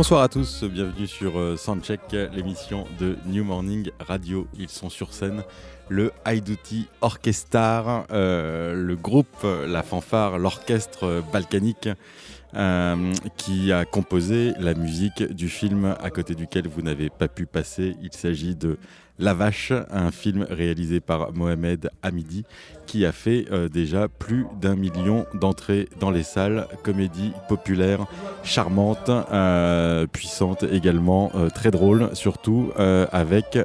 Bonsoir à tous, bienvenue sur euh, Soundcheck, l'émission de New Morning Radio. Ils sont sur scène, le High Duty Orchestra, euh, le groupe, la fanfare, l'orchestre balkanique euh, qui a composé la musique du film à côté duquel vous n'avez pas pu passer. Il s'agit de La Vache, un film réalisé par Mohamed Hamidi qui a fait euh, déjà plus d'un million d'entrées dans les salles. Comédie populaire, charmante, euh, puissante également, très drôle surtout, avec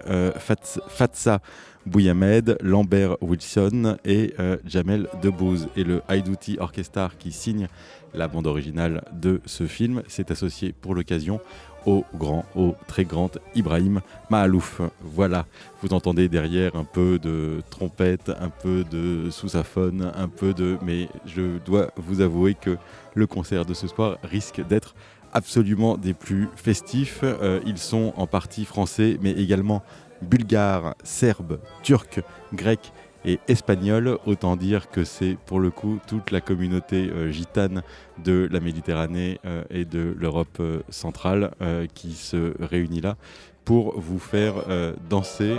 Fatsa Bouyamed, Lambert Wilson et Jamel Debbouze. Et le Duty Orchestra qui signe la bande originale de ce film s'est associée pour l'occasion au grand, au très grand Ibrahim Mahalouf. Voilà, vous entendez derrière un peu de trompette, un peu de sous-saphone, un peu de... Mais je dois vous avouer que le concert de ce soir risque d'être absolument des plus festifs. Euh, ils sont en partie français, mais également bulgares, serbes, turcs, grecs et espagnol. Autant dire que c'est pour le coup toute la communauté euh, gitane de la Méditerranée euh, et de l'Europe euh, centrale qui se réunit là pour vous faire danser.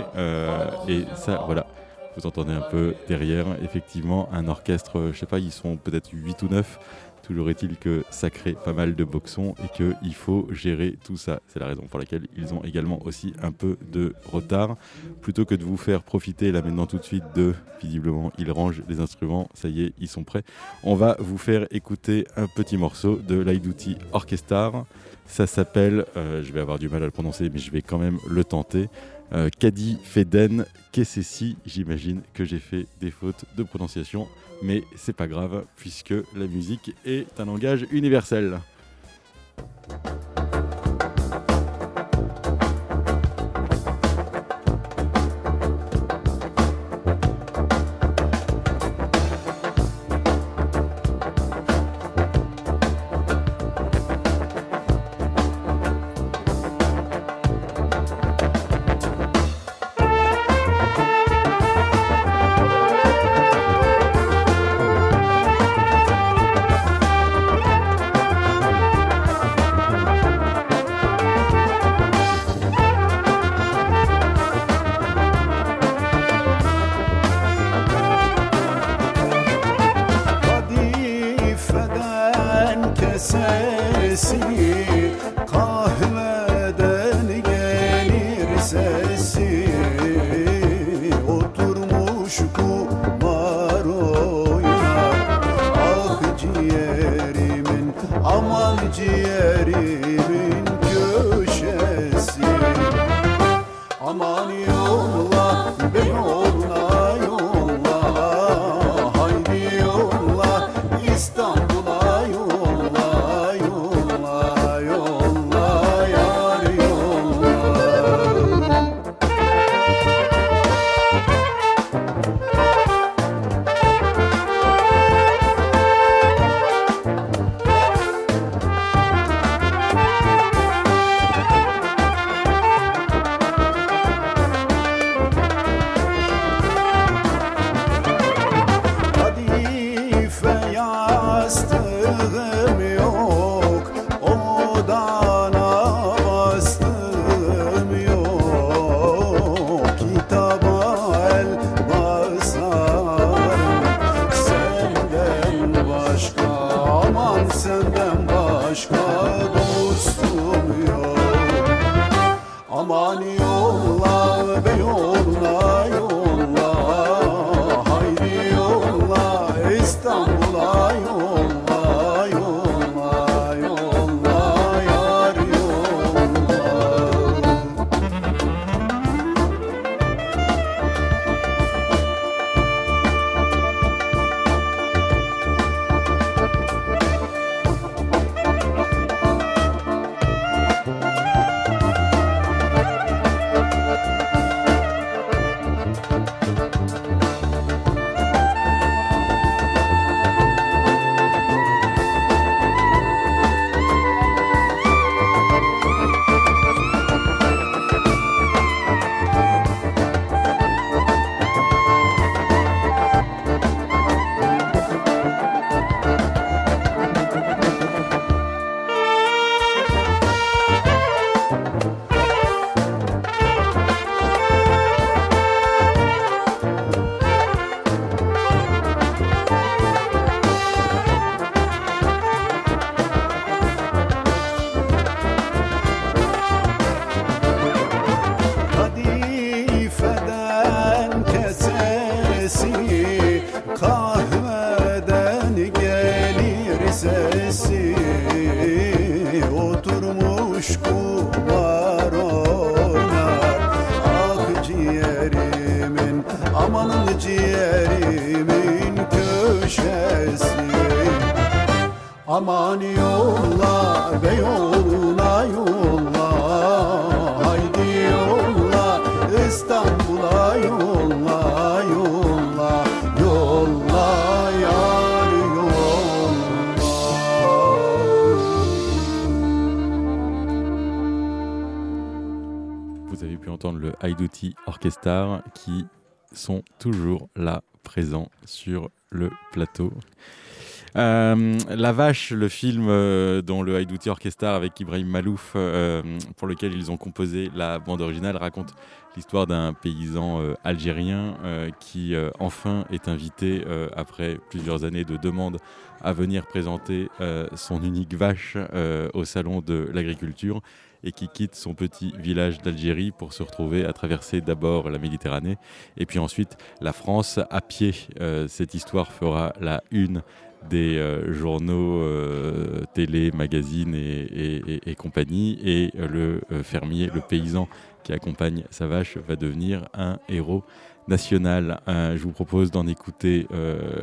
et ça, voilà. Vous entendez un peu derrière, effectivement, un orchestre, je sais pas, ils sont peut-être 8 ou 9 Toujours est-il que ça crée pas mal de boxons et qu'il faut gérer tout ça. C'est la raison pour laquelle ils ont également aussi un peu de retard. Plutôt que de vous faire profiter là maintenant tout de suite de, visiblement, ils rangent les instruments, ça y est, ils sont prêts. On va vous faire écouter un petit morceau de l'Aïdouti Orchestra. Ça s'appelle, euh, je vais avoir du mal à le prononcer, mais je vais quand même le tenter. Euh, Kadi Feden Kessessi, j'imagine que j'ai fait des fautes de prononciation mais c'est pas grave puisque la musique est un langage universel. Vous avez pu entendre le Aidouty Orchestral qui sont toujours là présents sur le plateau. Euh, la Vache, le film euh, dont le Duty Orchestra avec Ibrahim Malouf, euh, pour lequel ils ont composé la bande originale, raconte l'histoire d'un paysan algérien qui enfin est invité, après plusieurs années de demande, à venir présenter son unique vache au salon de l'agriculture et qui quitte son petit village d'Algérie pour se retrouver à traverser d'abord la Méditerranée et puis ensuite la France à pied. Cette histoire fera la une des euh, journaux, euh, télé, magazines et, compagnie. Et le fermier, le paysan qui accompagne sa vache va devenir un héros national. je vous propose d'en écouter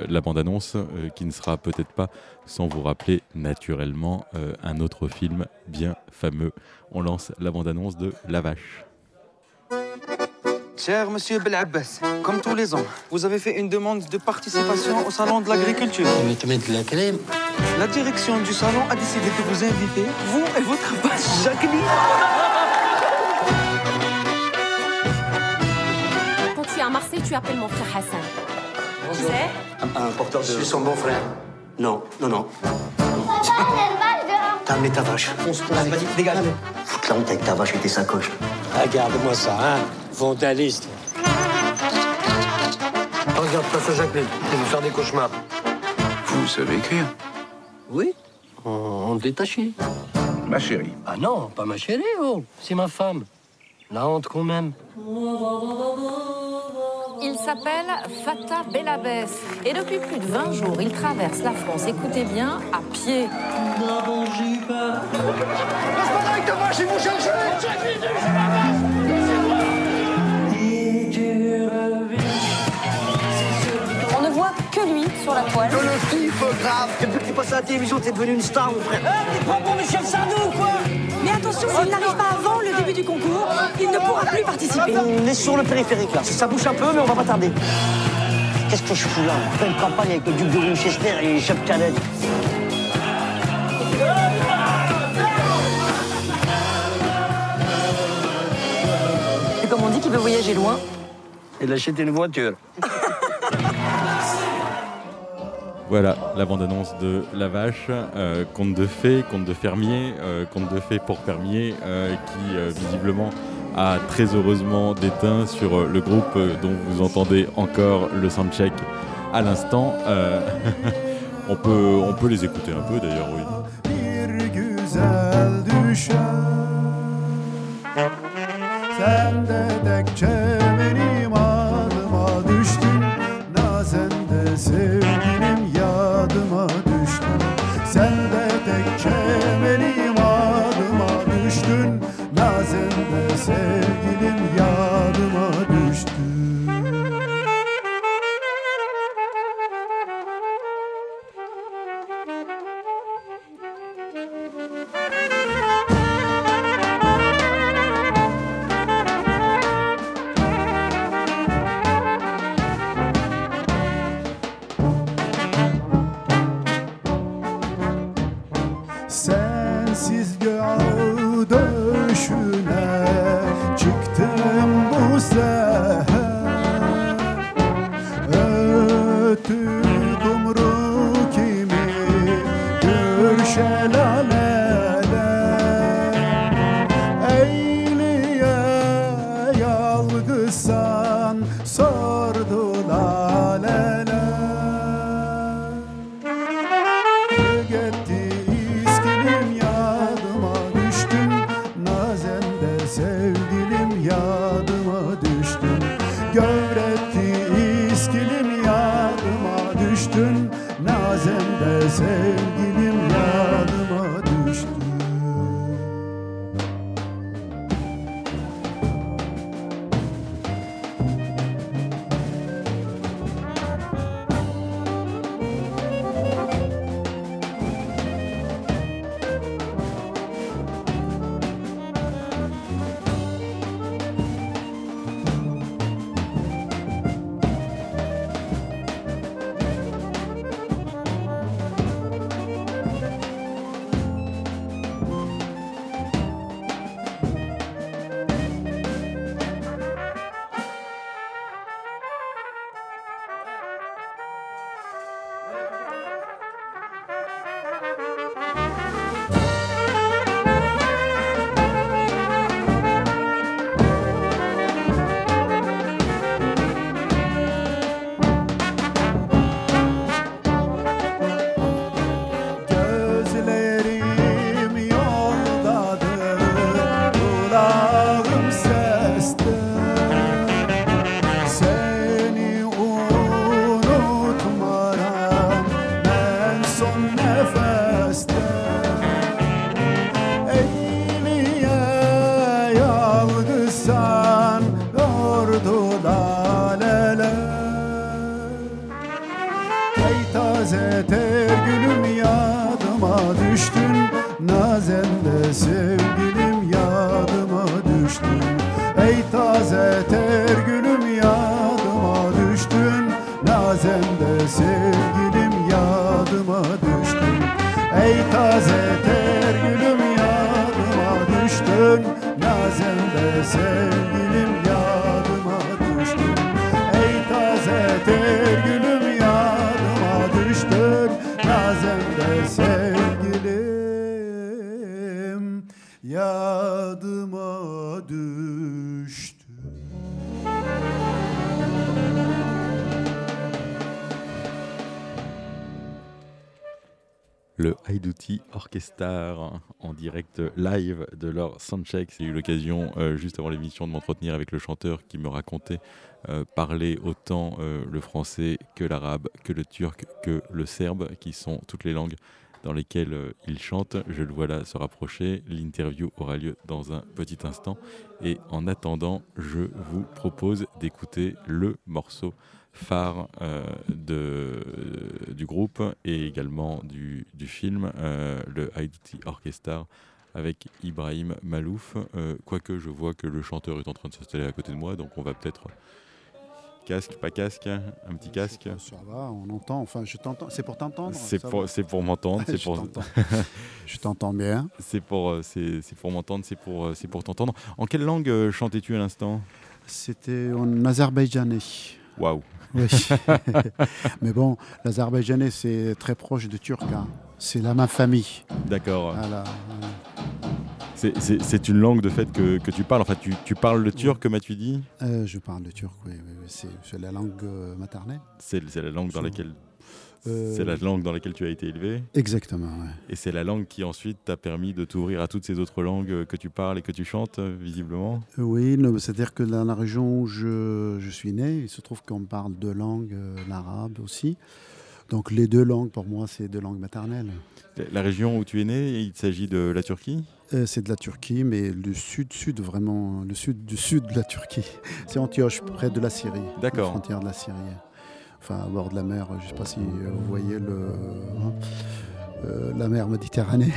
la bande-annonce qui ne sera peut-être pas sans vous rappeler naturellement un autre film bien fameux on lance la bande-annonce de La Vache. Cher Monsieur Belabbas, comme tous les ans, vous avez fait une demande de participation au Salon de l'Agriculture. la crème. La direction du salon a décidé de vous inviter, vous et votre vache Jacqueline. Quand tu es à Marseille, tu appelles mon frère Hassan. Bonjour. Un, porteur de... Je suis son bon frère. Non, non, non. T'as amené ta vache. On se pose. Vas-y, dégage. Foutre la honte avec ta vache et tes sacoches. Regarde-moi ça, hein Vandaliste. Regarde-toi ça, Jacqueline. Tu vas faire des cauchemars. Vous savez écrire? Oui, en, détaché. Ma chérie. Ah non, pas ma chérie, oh. C'est ma femme. La honte quand même. Il s'appelle Fatah Belabès. Et depuis plus de 20 jours, il traverse la France, écoutez bien, à pied. On Que le typographe Depuis que tu passes à la télévision, t'es devenu une star, mon frère. Eh, t'es pas bon Michel Sardou, quoi? Mais attention, s'il n'arrive pas avant le début du concours, il ne pourra plus participer. On est sur le périphérique, là. Ça bouge un peu, mais on va pas tarder. Qu'est-ce que je fous là? On fait une campagne avec le duc de Winchester et Chef Canet. Et comme on dit qu'il veut voyager loin. Il achète une voiture. Voilà la bande-annonce de La Vache, euh, conte de fées, conte de fermier, euh, conte de fées pour fermier, euh, qui euh, visiblement a très heureusement déteint sur euh, le groupe dont vous entendez encore le soundcheck à l'instant. on, peut, on peut les écouter un peu d'ailleurs, oui. En direct live de leur soundcheck. J'ai eu l'occasion, euh, juste avant l'émission, de m'entretenir avec le chanteur qui me racontait euh, parler autant euh, le français que l'arabe, que le turc, que le serbe, qui sont toutes les langues dans lesquelles il chante. Je le vois là se rapprocher. L'interview aura lieu dans un petit instant. Et en attendant, je vous propose d'écouter le morceau phare euh, de, du groupe et également du, du film, euh, le Haïdouti Orchestra avec Ibrahim Malouf. Euh, quoique je vois que le chanteur est en train de s'installer à côté de moi, donc on va peut-être casque, pas casque, un petit casque. Ça va, on entend, enfin je t'entends, c'est pour t'entendre C'est pour, va c'est pour m'entendre, c'est pour. Je t'entends bien. c'est pour, c'est, pour m'entendre, c'est pour, c'est pour t'entendre. En quelle langue chantais-tu à l'instant? C'était en azerbaïdjanais. Waouh. Oui. Mais bon, l'azerbaïdjanais, c'est très proche du turc. hein. C'est la même famille. D'accord. Voilà. C'est, une langue de fait que, que tu parles. Enfin, tu, tu parles le turc, m'as-tu dit? Euh, je parle le turc, oui. oui, oui. C'est, la langue euh, maternelle. c'est, la langue dans laquelle, c'est la langue dans laquelle tu as été élevé. Exactement, ouais. Et c'est la langue qui ensuite t'a permis de t'ouvrir à toutes ces autres langues euh, que tu parles et que tu chantes, euh, visiblement. Oui, c'est-à-dire que dans la région où je, je suis né, il se trouve qu'on parle deux langues, euh, l'arabe aussi. Donc les deux langues, pour moi, c'est deux langues maternelles. La région où tu es né, il s'agit de la Turquie? Euh, c'est de la Turquie, mais le sud-sud, vraiment, le sud du sud de la Turquie. C'est Antioche, près de la Syrie. D'accord. La frontière de la Syrie. Enfin, à bord de la mer, je ne sais pas si euh, vous voyez le, hein, euh, la mer Méditerranée.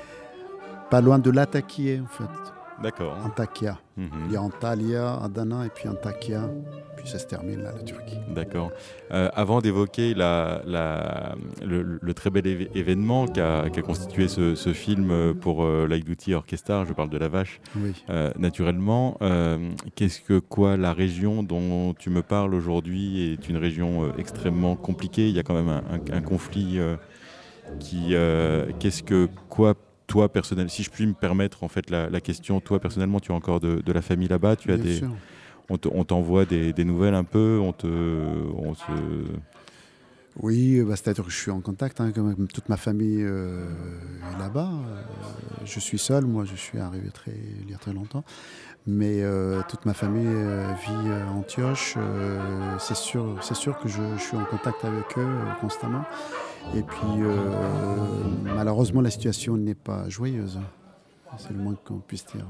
Pas loin de Latakia, en fait. D'accord. Antakya. Mhm. Il y a Antalya, Adana et puis Antakya. Puis ça se termine là, la Turquie. D'accord. Euh, avant d'évoquer la, la- le, le très bel événement qu'a constitué ce, ce film pour euh, l'Aïdouti Orchestra, je parle de la vache, Oui. euh, naturellement, euh, qu'est-ce que quoi la région dont tu me parles aujourd'hui est une région extrêmement compliquée? Il y a quand même un, un- un conflit qui. qu'est-ce que quoi toi personnellement, si je puis me permettre en fait la, la question, toi personnellement, tu as encore de, de la famille là-bas, tu as Bien des, sûr. on te- on t'envoie des, des nouvelles un peu, on te, on se, Oui, bah, c'est-à-dire que je suis en contact, hein, quand même. toute ma famille euh, est là-bas. Euh, je suis seul, moi je suis arrivé très, il y a très longtemps. Mais euh, toute ma famille vit à Antioche. C'est sûr, c'est sûr que je, je suis en contact avec eux constamment. Et puis euh, malheureusement la situation n'est pas joyeuse. C'est le moins qu'on puisse dire.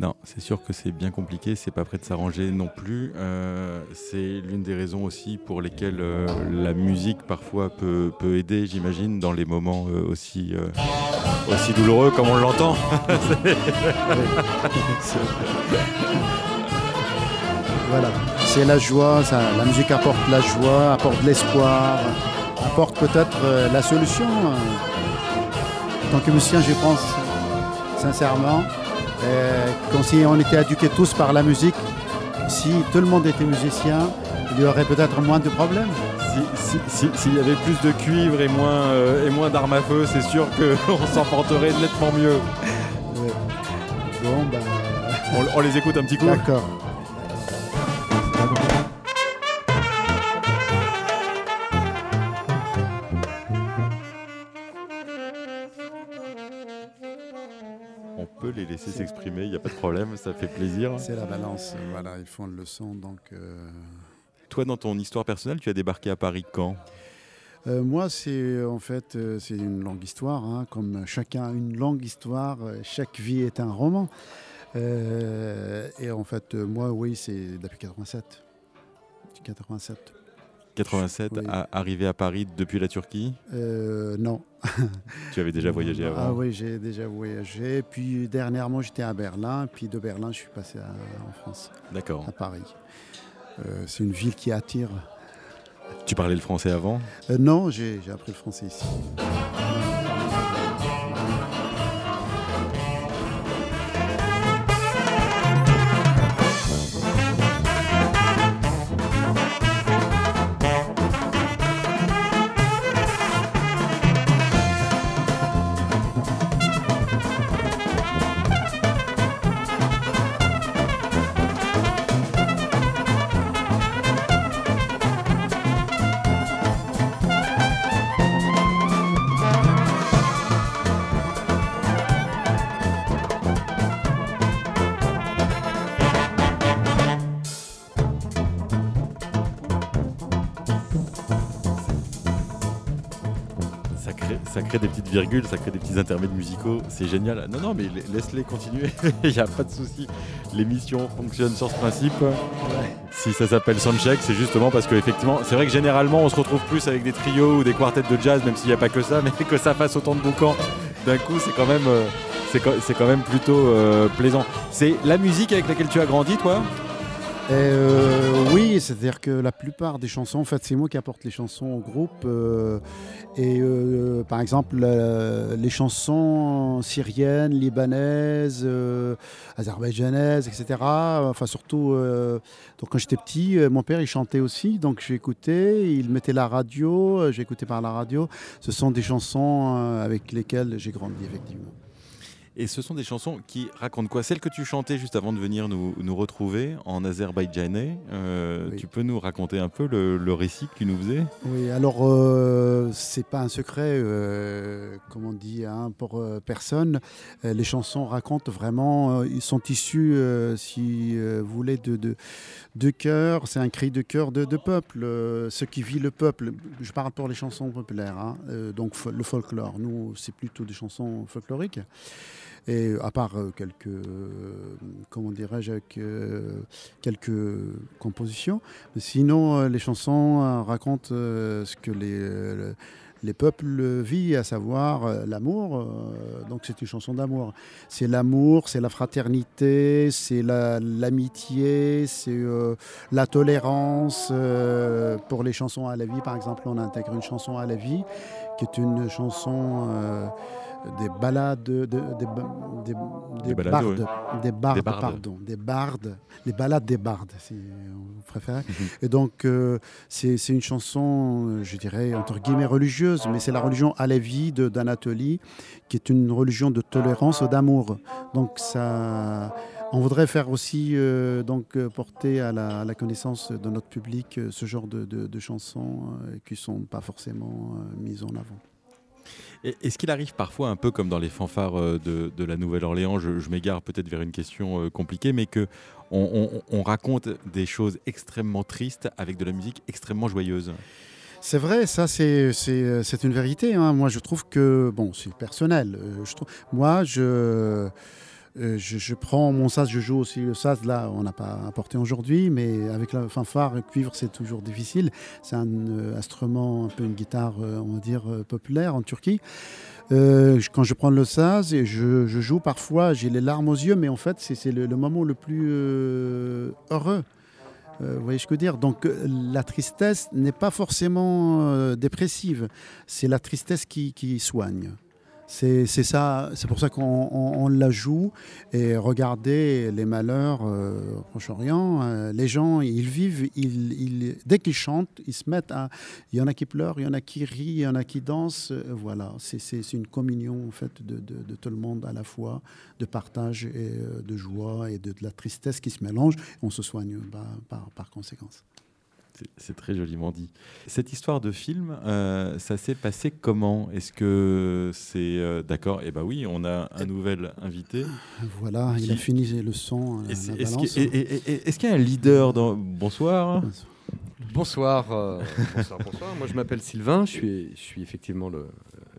Non, c'est sûr que c'est bien compliqué, c'est pas prêt de s'arranger non plus. Euh, c'est l'une des raisons aussi pour lesquelles euh, la musique parfois peut, peut aider, j'imagine, dans les moments euh, aussi, aussi douloureux comme on l'entend. Voilà, c'est la joie, ça, la musique apporte la joie, apporte l'espoir, apporte peut-être euh, la solution. euh. En tant que musicien, je pense sincèrement euh, comme si on était éduqués tous par la musique, si tout le monde était musicien, il y aurait peut-être moins de problèmes. Si- si- si- S'il y avait plus de cuivre et moins, euh, et moins d'armes à feu, c'est sûr qu'on s'en porterait nettement mieux. Ouais. Bon, bah, On, on les écoute un petit coup d'accord. Les laisser s'exprimer, il n'y a pas de problème, ça fait plaisir. C'est la balance, voilà, ils font le son, donc... euh, Toi, dans ton histoire personnelle, tu as débarqué à Paris quand? Euh, moi, c'est en fait euh, c'est une longue histoire. hein, comme chacun a une longue histoire, euh, chaque vie est un roman. Euh, et en fait, euh, moi, oui, c'est depuis 87. 87. 87, Oui. à- arrivé à Paris depuis la Turquie. Euh, non. Tu avais déjà voyagé avant. Ah oui, j'ai déjà voyagé. Puis dernièrement, j'étais à Berlin. Puis de Berlin, je suis passé à- en France, D'accord. à Paris. Euh, c'est une ville qui attire. Tu parlais le français avant Euh, non, j'ai appris le français ici. Ça crée des petits intermèdes musicaux, c'est génial. Non, non, mais la- laisse-les continuer, il n'y a pas de souci. L'émission fonctionne sur ce principe. Si ça s'appelle Soundcheck, c'est justement parce que effectivement, c'est vrai que généralement on se retrouve plus avec des trios ou des quartets de jazz, même s'il n'y a pas que ça, mais que ça fasse autant de boucans d'un coup, c'est quand même, euh, c'est quand, même plutôt euh, plaisant. C'est la musique avec laquelle tu as grandi, toi? Euh, oui, c'est-à-dire que la plupart des chansons, en fait, c'est moi qui apporte les chansons au groupe. euh, et euh, par exemple, les chansons syriennes, libanaises, azerbaïdjanaises, etc. Enfin, surtout, donc quand j'étais petit, mon père il chantait aussi, donc j'écoutais. Il mettait la radio, j'écoutais par la radio. Ce sont des chansons avec lesquelles j'ai grandi, effectivement. Et ce sont des chansons qui racontent quoi? Celle que tu chantais juste avant de venir nous, nous retrouver en azerbaïdjanais, euh, Oui. tu peux nous raconter un peu le, le récit que tu nous faisais? Oui, alors euh, c'est pas un secret, euh, comme on dit, hein, pour euh, personne. Euh, les chansons racontent vraiment, ils sont issus, si vous voulez, de, de, de cœur. C'est un cri de cœur de, de peuple, ce qui vit le peuple. Je parle pour les chansons populaires, hein, donc le folklore. Nous, c'est plutôt des chansons folkloriques. Et à part euh, quelques, euh, comment dirais-je, euh, quelques compositions. Sinon, euh, les chansons euh, racontent euh, ce que les, euh, les peuples vivent, à savoir euh, l'amour. euh, donc c'est une chanson d'amour. C'est l'amour, c'est la fraternité, c'est la- l'amitié, c'est euh, la tolérance. euh, pour les chansons à la vie, par exemple, on intègre une chanson à la vie, qui est une chanson... euh, des balades, de- de- des, des, des balades, bardes, ouais. des bardes, Des bardes. pardon, des bardes, les balades des bardes, si on préfère. Mhm. Et donc, euh, c'est une chanson, je dirais, entre guillemets religieuse, mais c'est la religion Alevi de- d'Anatolie, qui est une religion de tolérance et d'amour. Donc, ça. On voudrait faire aussi euh, donc euh, porter à la, à la connaissance de notre public euh, ce genre de, de- de chansons euh, qui sont pas forcément mises en avant. Est-ce qu'il arrive parfois, un peu comme dans les fanfares de, de la Nouvelle-Orléans, je, je m'égare peut-être vers une question compliquée, mais que on, on- on raconte des choses extrêmement tristes avec de la musique extrêmement joyeuse? C'est vrai, ça c'est une vérité. hein. Moi je trouve que, bon c'est personnel, je trouve, moi je, euh, je, prends mon sas, je joue aussi le sas, là on n'a pas apporté aujourd'hui, mais avec la fanfare, cuivre c'est toujours difficile. C'est un euh, instrument, un peu une guitare, euh, on va dire, populaire en Turquie. Quand je prends le et je, je joue parfois, j'ai les larmes aux yeux, mais en fait c'est le, moment le plus heureux. Vous voyez ce que je veux dire? Donc la tristesse n'est pas forcément dépressive, c'est la tristesse qui soigne. C'est ça, c'est pour ça qu'on on- on la joue. Et regardez les malheurs euh, au Proche-Orient, euh, les gens, ils vivent, ils, dès qu'ils chantent, ils se mettent à. Il y en a qui pleurent, il y en a qui rient, il y en a qui dansent. euh, voilà, c'est une communion en fait de, de- de tout le monde à la fois, de partage et euh, de joie et de, de la tristesse qui se mélange. On se soigne bah, par, par conséquence. C'est- très joliment dit. Cette histoire de film, euh, ça s'est passé comment? Est-ce que c'est euh, d'accord? Eh ben oui, on a un nouvel invité. Voilà, il a fini le son. euh, Est-ce qu'il qu'il y a un leader dans Bonsoir. Bonsoir, euh, bonsoir, bonsoir. Moi, je m'appelle Sylvain. Je suis, je suis effectivement le,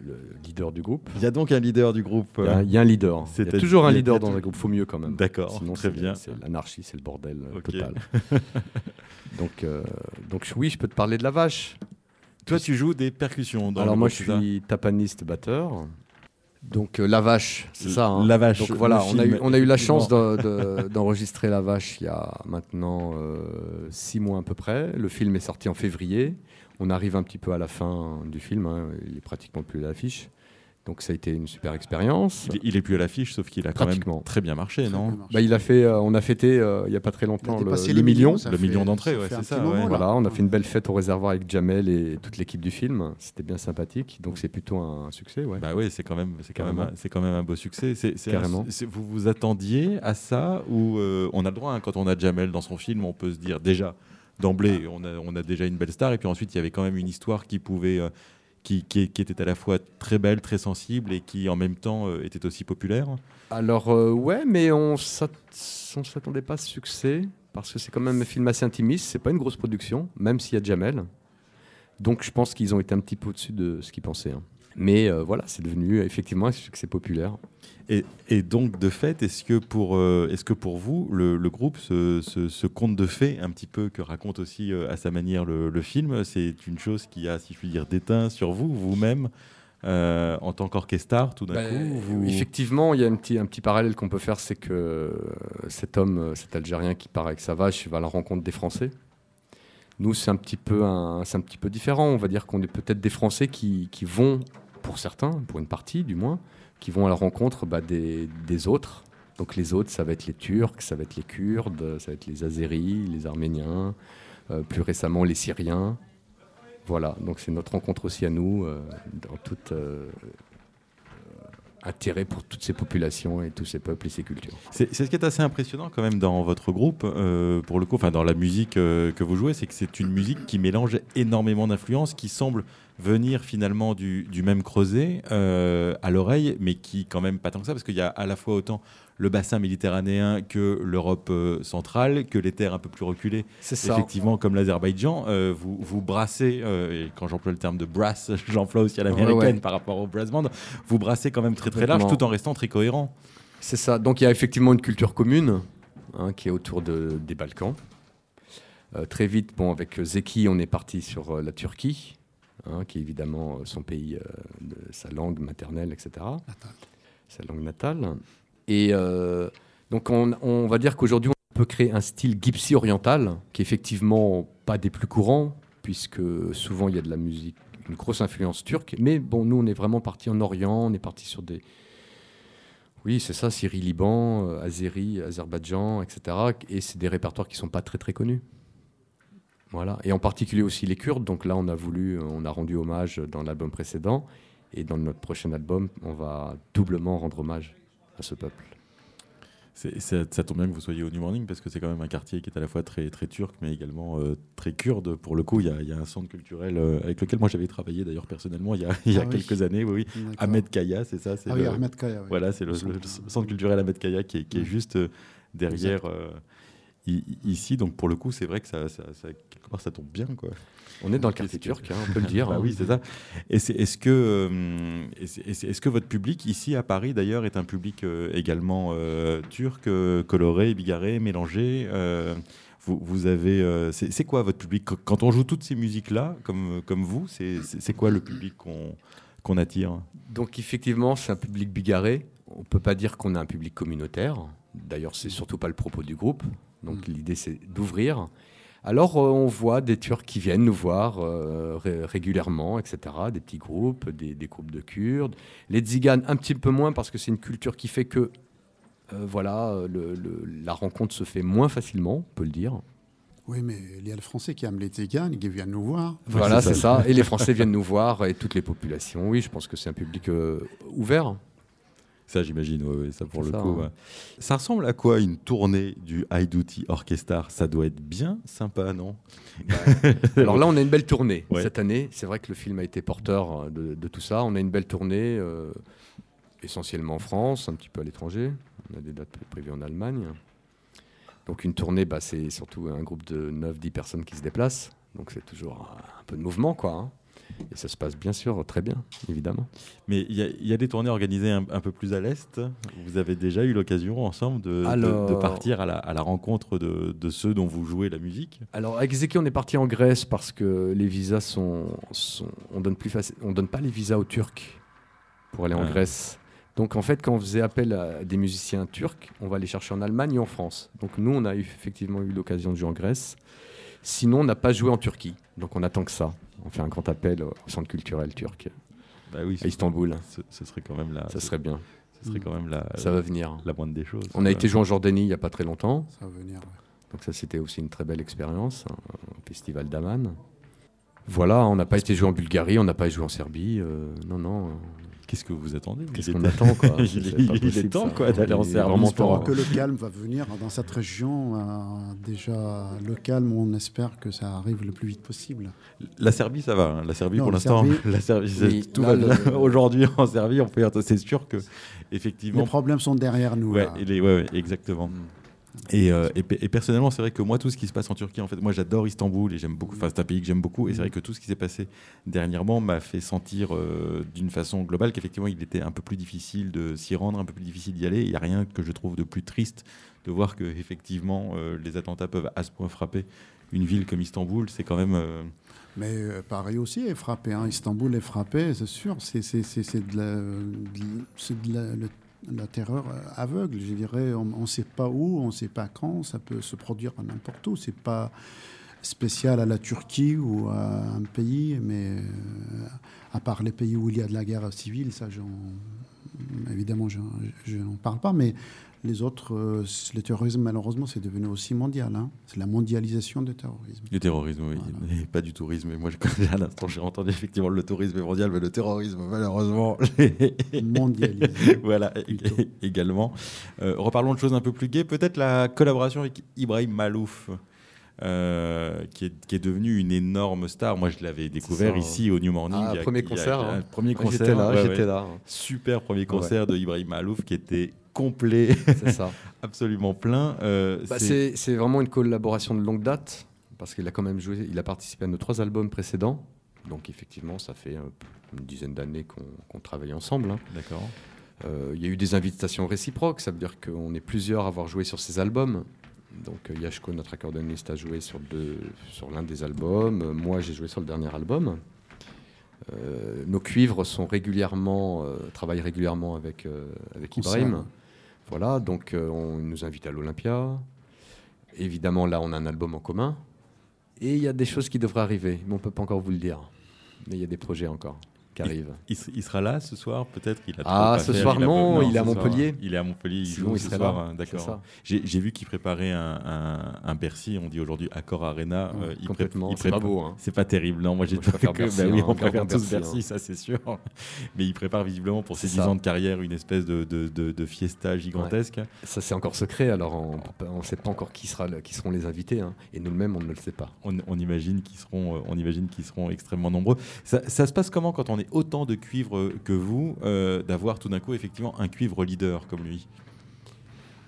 le leader du groupe. Il y a donc un leader du groupe. Il y a, il y a un leader. Il y a toujours un leader dans un groupe. Faut mieux quand même. D'accord, Sinon, très c'est- bien. C'est l'anarchie, c'est le bordel total. donc, euh, donc oui, je peux te parler de la vache. Toi, tu joues des percussions. Dans Alors le moi, groupe, je suis tapaniste batteur. Donc euh, la vache, c'est ça. hein. La Vache, Donc voilà, on a, eu, on a eu la chance de- d'enregistrer la vache il y a maintenant euh, six mois à peu près. Le film est sorti en février. On arrive un petit peu à la fin du film. hein. Il est pratiquement plus à l'affiche. Donc ça a été une super expérience. Il est- Il est plus à l'affiche, sauf qu'il a quand même très bien marché, Très non bien marché. Bah, il a fait, euh, on a fêté euh, il n'y a pas très longtemps le, le million. le million d'entrées, ouais, c'est ça, moment, ouais. là. Voilà, on a fait une belle fête au réservoir avec Jamel et toute l'équipe du film. C'était bien sympathique. Donc c'est plutôt un succès. Ouais. Bah oui, c'est quand même, c'est quand même, c'est quand même un beau succès. C'est, c'est un- Carrément. vous vous attendiez à ça ou euh, on a le droit hein, quand on a Jamel dans son film, on peut se dire déjà d'emblée, on a, on a déjà une belle star et puis ensuite il y avait quand même une histoire qui pouvait, euh, qui, était à la fois très belle, très sensible et qui en même temps euh, était aussi populaire. Alors euh, ouais, mais on on s'attendait pas à ce succès parce que c'est quand même un film assez intimiste. C'est pas une grosse production, même s'il y a Jamel. Donc je pense qu'ils ont été un petit peu au-dessus de ce qu'ils pensaient. hein. Mais euh, voilà, c'est devenu effectivement un succès populaire. Et, et donc, de fait, est-ce que pour, euh, est-ce que pour vous, le, le groupe, ce, ce- ce conte de fées, un petit peu que raconte aussi euh, à sa manière le, le film, c'est une chose qui a, si je puis dire, déteint sur vous, vous-même, euh, en tant qu'orchestar, tout d'un Bah, coup vous... Effectivement, il y a un petit, un petit parallèle qu'on peut faire, c'est que cet homme, cet Algérien qui part avec sa vache, va à la rencontre des Français. Nous, c'est un petit peu, un, c'est un petit peu différent. On va dire qu'on est peut-être des Français qui, qui vont, pour certains, pour une partie du moins, qui vont à la rencontre bah, des, autres. Donc les autres, ça va être les Turcs, ça va être les Kurdes, ça va être les Azéris, les Arméniens, euh, plus récemment les Syriens. Voilà, donc c'est notre rencontre aussi à nous, euh, dans toute intérêt pour toutes ces populations et tous ces peuples et ces cultures. C'est ce qui est assez impressionnant quand même dans votre groupe, euh, pour le coup, enfin dans la musique euh, que vous jouez, c'est que c'est une musique qui mélange énormément d'influences, qui semble venir finalement du, du même creuset euh, à l'oreille, mais qui quand même pas tant que ça, parce qu'il y a à la fois autant le bassin méditerranéen que l'Europe euh, centrale, que les terres un peu plus reculées, C'est ça. effectivement comme l'Azerbaïdjan. Euh, vous, vous brassez, euh, et quand j'emploie le terme de brass, j'emploie aussi à l'américaine Ouais, ouais. par rapport au brass band, vous brassez quand même très très large tout en restant très cohérent. C'est ça. Donc il y a effectivement une culture commune hein, qui est autour de- des Balkans. Euh, très vite, bon, avec Zeki, on est parti sur euh, la Turquie, hein, qui est évidemment euh, son pays, euh, de sa langue maternelle, etc. Sa langue natale. Et euh, donc on, va dire qu'aujourd'hui, on peut créer un style gypsy oriental, qui est effectivement pas des plus courants, puisque souvent il y a de la musique, une grosse influence turque. Mais bon, nous, on est vraiment parti en Orient, on est parti sur des, oui, c'est ça, Syrie, Liban, euh, Azérie, Azerbaïdjan, etc. Et c'est des répertoires qui sont pas très très connus. Voilà. Et en particulier aussi les Kurdes. Donc là, on a voulu, on a rendu hommage dans l'album précédent. Et dans notre prochain album, on va doublement rendre hommage à ce peuple. C'est- Ça, ça tombe bien que vous soyez au New Morning parce que c'est quand même un quartier qui est à la fois très, très turc mais également euh, très kurde. Pour le coup, il y a, il y a un centre culturel euh, avec lequel moi j'avais travaillé d'ailleurs personnellement il y a, il y a Ah oui. quelques années. Oui, oui. Ahmed Kaya, c'est ça Ah oui, le- Ahmed Kaya. oui. Voilà, c'est le, Centre- le centre culturel Ahmed Kaya qui est, qui est Ouais. juste euh, derrière euh, ici. Donc pour le coup, c'est vrai que ça, ça, ça- quelque part ça tombe bien quoi. On est dans le quartier turc, hein, on peut le dire. Bah hein. oui, c'est ça. Et c'est- Est-ce que, euh, est-ce que votre public ici à Paris d'ailleurs est un public euh, également euh, turc, coloré, bigarré, mélangé euh, vous, vous avez, euh, c'est quoi votre public? Qu- quand on joue toutes ces musiques là, comme comme vous, c'est quoi le public qu'on qu'on attire? Donc effectivement, c'est un public bigarré. On peut pas dire qu'on a un public communautaire. D'ailleurs, c'est surtout pas le propos du groupe. Donc l'idée, c'est d'ouvrir. Alors, euh, on voit des Turcs qui viennent nous voir euh, ré- régulièrement, etc. Des petits groupes, des, des groupes de Kurdes. Les Tziganes, un petit peu moins parce que c'est une culture qui fait que, euh, voilà, le- le- la rencontre se fait moins facilement, on peut le dire. Oui, mais il y a le Français qui aime les Tziganes, qui viennent nous voir. Voilà, c'est ça. Et les Français viennent nous voir et toutes les populations. Oui, je pense que c'est un public euh, ouvert. Ça, j'imagine, ouais, ouais, ça pour le ça, coup. hein. Ça ressemble à quoi une tournée du High Duty Orchestra? Ça doit être bien sympa, non? Alors là, on a une belle tournée Ouais. cette année. C'est vrai que le film a été porteur de, de tout ça. On a une belle tournée, euh, essentiellement en France, un petit peu à l'étranger. On a des dates prévues en Allemagne. Donc une tournée, bah, c'est surtout un groupe de 9-10 personnes qui se déplacent. Donc c'est toujours un peu de mouvement, quoi. hein. Et ça se passe bien sûr très bien, évidemment. Mais il y, a- il y a des tournées organisées un, un peu plus à l'est. Vous avez déjà eu l'occasion ensemble de, de- Alors- de partir à la, à la rencontre de, de ceux dont vous jouez la musique Alors avec Zeki, on est parti en Grèce parce que les visas sont, sont- on donne plus faci- on donne pas les visas aux Turcs pour aller en Ah. Grèce. Donc en fait, quand on faisait appel à des musiciens turcs, on va les chercher en Allemagne et en France. Donc nous, on a effectivement eu l'occasion de jouer en Grèce. Sinon, on n'a pas joué en Turquie. Donc on attend que ça. On fait un grand appel au centre culturel turc Bah oui, à Istanbul. ce, ce serait quand même la, Ça serait bien. ce serait quand même la, Ça va venir. la moindre des choses. On a été joué en Jordanie il n'y a pas très longtemps. Ça va venir. ouais. Donc ça, c'était aussi une très belle expérience, hein, au festival d'Aman. Voilà, on n'a pas été joué en Bulgarie, on n'a pas joué en Serbie. euh, non, non. Qu'est-ce que vous attendez? Qu'est-ce Il qu'on attend, quoi? Il est- pas il est possible, temps, ça. quoi, d'aller en Serbie. Que le calme va venir dans cette région. euh, déjà, le calme, on espère que ça arrive le plus vite possible. La Serbie, ça va. hein. La Serbie, Non, pour l'instant, Serbie- la Serbie, Oui, tout là, va bien. le- Aujourd'hui, en Serbie, on peut C'est sûr que, Les effectivement, problèmes sont derrière nous. Ouais, là. les- ouais, ouais, exactement. Mm. Et, euh, et pe- et personnellement, c'est vrai que moi, tout ce qui se passe en Turquie, en fait, moi, j'adore Istanbul et j'aime beaucoup. Enfin, c'est un pays que j'aime beaucoup. Et c'est vrai que tout ce qui s'est passé dernièrement m'a fait sentir euh, d'une façon globale qu'effectivement, il était un peu plus difficile de s'y rendre, un peu plus difficile d'y aller. Il n'y a rien que je trouve de plus triste de voir que effectivement, euh, les attentats peuvent à ce point frapper une ville comme Istanbul. C'est quand même. Mais Paris aussi est frappé. hein. Istanbul est frappé, c'est sûr. C'est de, la, de- de la, la terreur euh, aveugle, je dirais. On ne sait pas où, on ne sait pas quand. Ça peut se produire n'importe où. C'est pas spécial à la Turquie ou à un pays, mais euh, à part les pays où il y a de la guerre civile, ça, évidemment, je n'en parle pas. Mais les autres, euh, le terrorisme, malheureusement, c'est devenu aussi mondial. hein. C'est la mondialisation du terrorisme. Du terrorisme, oui, Voilà. et pas du tourisme. Et moi, je connais à l'instant, j'ai entendu effectivement le tourisme est mondial, mais le terrorisme, malheureusement, Mondialisé. voilà, Plutôt. également. Euh, reparlons de choses un peu plus gaies. Peut-être la collaboration avec Ibrahim Malouf. Euh, qui, est, qui est devenu une énorme star. Moi, je l'avais découvert ça, ici au New Morning. Ah, il y a- premier il y a- concert, hein. Premier concert. J'étais là, ouais, j'étais ouais. là. Super premier concert de Ibrahim Malouf qui était complet, C'est ça. absolument plein. Euh, Bah, c'est- vraiment une collaboration de longue date parce qu'il a quand même joué, il a participé à nos trois albums précédents. Donc effectivement, ça fait euh, une dizaine d'années qu'on qu'on travaille ensemble. hein. D'accord. Euh, Il y a eu des invitations réciproques, ça veut dire qu'on est plusieurs à avoir joué sur ces albums. Donc euh, Yashko, notre accordéoniste, a joué sur, deux- sur l'un des albums. Euh, Moi, j'ai joué sur le dernier album. Euh, nos cuivres sont régulièrement, euh, travaillent régulièrement avec, euh, avec. Ibrahim. Voilà, donc on nous invite à l'Olympia. Évidemment, là, on a un album en commun. Et il y a des choses qui devraient arriver, mais on ne peut pas encore vous le dire. Mais il y a des projets encore qui arrivent. Il, sera là ce soir, peut-être qu'il a Ah, ce soir, il a non, il est à soir, Montpellier. il est à Montpellier, il Sinon, joue il ce serait soir, hein, D'accord. J'ai vu qu'il préparait un, un- un Bercy, on dit aujourd'hui Accor Arena. Ouais, euh, il complètement, c'est pas beau. hein. C'est pas terrible, non. Moi, j'ai bah oui, hein, on un préfère tous Bercy, hein. ça c'est sûr. Mais il prépare visiblement pour ses C'est 10 ça. ans de carrière une espèce de, de, de- de fiesta gigantesque. Ça, c'est encore secret, alors on ne sait pas encore qui, sera, qui seront les invités. hein. Et nous-mêmes, on ne le sait pas. On, on imagine qu'ils seront, euh, on imagine qu'ils seront extrêmement nombreux. Ça, ça se passe comment quand on est autant de cuivres que vous, euh, d'avoir tout d'un coup effectivement un cuivre leader comme lui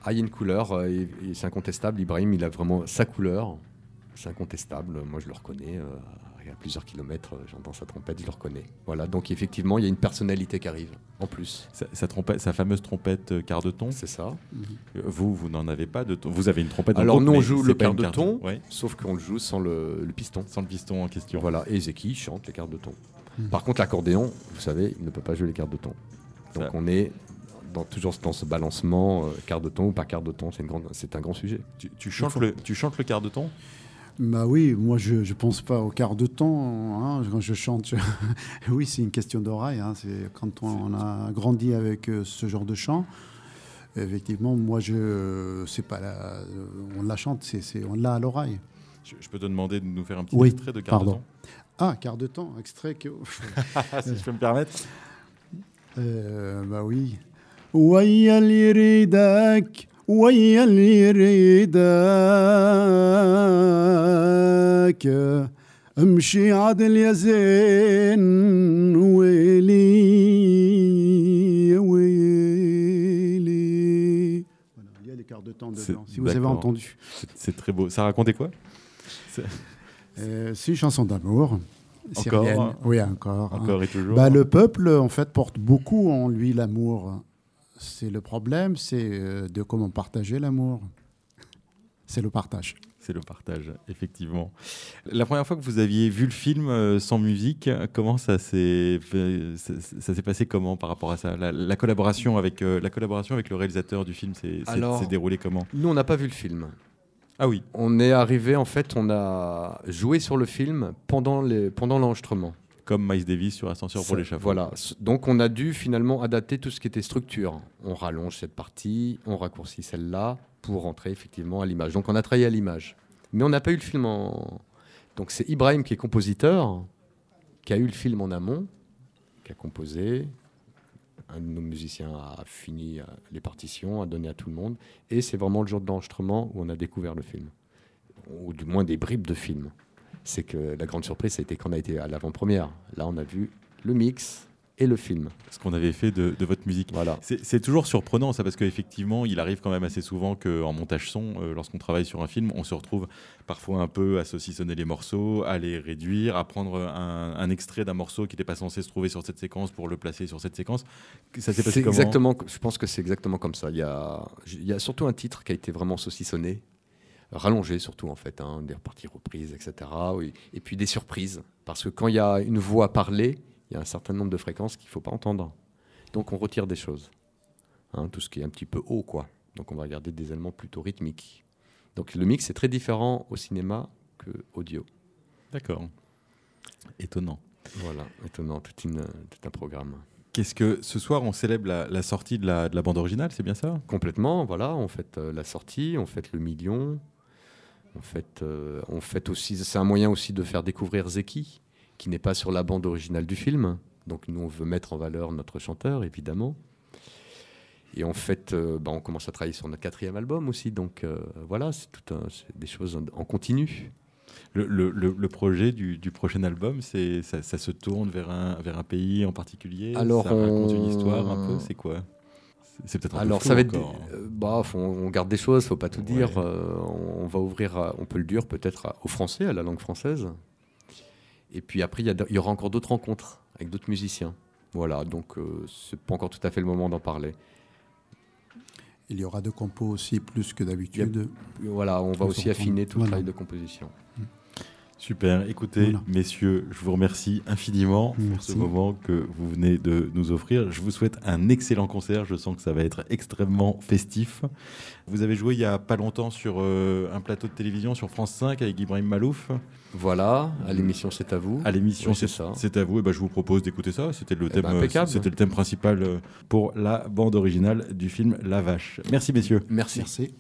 Ah, il y a une couleur, euh, et, et c'est incontestable. Ibrahim, il a vraiment sa couleur. C'est incontestable. Moi, je le reconnais. euh, à plusieurs kilomètres, j'entends sa trompette, je le reconnais. Voilà, donc effectivement, il y a une personnalité qui arrive, en plus. sa, sa trompette, sa fameuse trompette quart de ton. C'est ça. Vous, vous n'en avez pas de ton. Vous avez une trompette. Alors, nous, on joue le quart de ton. Ouais, Sauf qu'on le joue sans le, le piston. sans le piston en question. Voilà, et Zeki chante les quarts de ton. Hmm. Par contre, l'accordéon, vous savez, il ne peut pas jouer les quarts de ton. Donc Ça- on est dans, toujours dans ce balancement, euh, quart de ton ou pas quart de ton, c'est un grand sujet. Tu, tu chantes le, tu chantes le quart de ton? Bah oui, moi je ne pense pas au quart de temps. hein, quand je chante, je- oui, c'est une question d'oreille. hein, c'est quand on, a grandi avec euh, ce genre de chant. Effectivement, moi je, c'est pas la, on la chante, c'est, on l'a à l'oreille. je, je peux te demander de nous faire un petit Oui, extrait de quart pardon. de ton? Ah, quart de temps, extrait que. si je peux me permettre. Euh, bah oui. ويا اللي يريدك ويا اللي يريدك امشي عدل يا زين ويلي يا ويلي Voilà, il y a les quarts de temps C'est- dedans, si vous avez d'accord. entendu. C'est- C'est très beau. Ça racontait quoi Euh, c'est une chanson d'amour. Encore Oui, encore. hein. Encore et toujours Bah, le peuple, en fait, porte beaucoup en lui l'amour. C'est le problème, c'est euh, de comment partager l'amour. C'est le partage. C'est le partage, effectivement. La première fois que vous aviez vu le film euh, sans musique, comment ça s'est fait- ça, ça s'est passé comment par rapport à ça? La, la collaboration avec euh, la collaboration avec le réalisateur du film s'est déroulée comment? Nous, on n'a pas vu le film. Ah oui, On est arrivé, en fait, on a joué sur le film pendant les- pendant l'enregistrement. comme Miles Davis sur Ascenseur pour l'échafaud. Voilà. Donc on a dû finalement adapter tout ce qui était structure. On rallonge cette partie, on raccourcit celle-là pour rentrer effectivement à l'image. Donc on a travaillé à l'image. Mais on n'a pas eu le film en. Donc c'est Ibrahim qui est compositeur, qui a eu le film en amont, qui a composé. Un de nos musiciens a fini euh, les partitions, a donné à tout le monde. Et c'est vraiment le jour de l'enregistrement où on a découvert le film. Ou du moins des bribes de film. C'est que la grande surprise, c'était qu'on a été à l'avant-première. Là, on a vu le mix et le film. Ce qu'on avait fait de, de votre musique. Voilà. C'est toujours surprenant ça parce qu'effectivement il arrive quand même assez souvent qu'en montage son, euh, lorsqu'on travaille sur un film, on se retrouve parfois un peu à saucissonner les morceaux, à les réduire, à prendre un, un extrait d'un morceau qui n'était pas censé se trouver sur cette séquence pour le placer sur cette séquence. Ça s'est passé comment exactement, je pense que c'est exactement comme ça. Il y, a, il y a surtout un titre qui a été vraiment saucissonné, rallongé surtout en fait, hein, des parties reprises, etc. Oui. Et puis des surprises, parce que quand il y a une voix parlée, il y a un certain nombre de fréquences qu'il ne faut pas entendre. Donc on retire des choses, Hein, tout ce qui est un petit peu haut, quoi. Donc on va regarder des éléments plutôt rythmiques. Donc le mix est très différent au cinéma que audio. D'accord. Étonnant. Voilà, étonnant, tout, une, tout un programme. Qu'est-ce que ce soir on célèbre la, la sortie de la, de la bande originale, c'est bien ça? Complètement, voilà, on fête euh, la sortie, on fête le million, on fête, euh, on fête aussi, c'est un moyen aussi de faire découvrir Zeki, qui n'est pas sur la bande originale du film. Donc nous, on veut mettre en valeur notre chanteur, évidemment. Et en fait, euh, bah, on commence à travailler sur notre quatrième album aussi. Donc euh, voilà, c'est tout un- des choses en, en continu. le, le- le- le projet du, du prochain album, c'est ça, ça se tourne vers un, vers un pays en particulier? Alors, Ça raconte une on- histoire un peu? C'est quoi? C'est- peut-être un Alors peu ça va être, euh, bah, faut- on garde des choses, faut pas tout Ouais. dire. Euh, on, on va ouvrir, à- on peut le dire peut-être à- au français, à la langue française. Et puis après, il y, aura encore d'autres rencontres avec d'autres musiciens. Voilà, donc euh, c'est pas encore tout à fait le moment d'en parler. Il y aura de compos aussi plus que d'habitude. Voilà, on va aussi affiner tout le travail de composition. Super. Écoutez, Voilà. messieurs, je vous remercie infiniment pour ce moment que vous venez de nous offrir. Je vous souhaite un excellent concert. Je sens que ça va être extrêmement festif. Vous avez joué il y a pas longtemps sur euh, un plateau de télévision sur France 5 avec Ibrahim Malouf. Voilà, à l'émission C'est à vous. À l'émission, Oui, c'est c'est ça. c'est à vous. Et ben, je vous propose d'écouter ça. C'était le Eh thème. ben, euh, impeccable. C'était le thème principal euh, pour la bande originale du film La Vache. Merci, messieurs. Merci. Merci.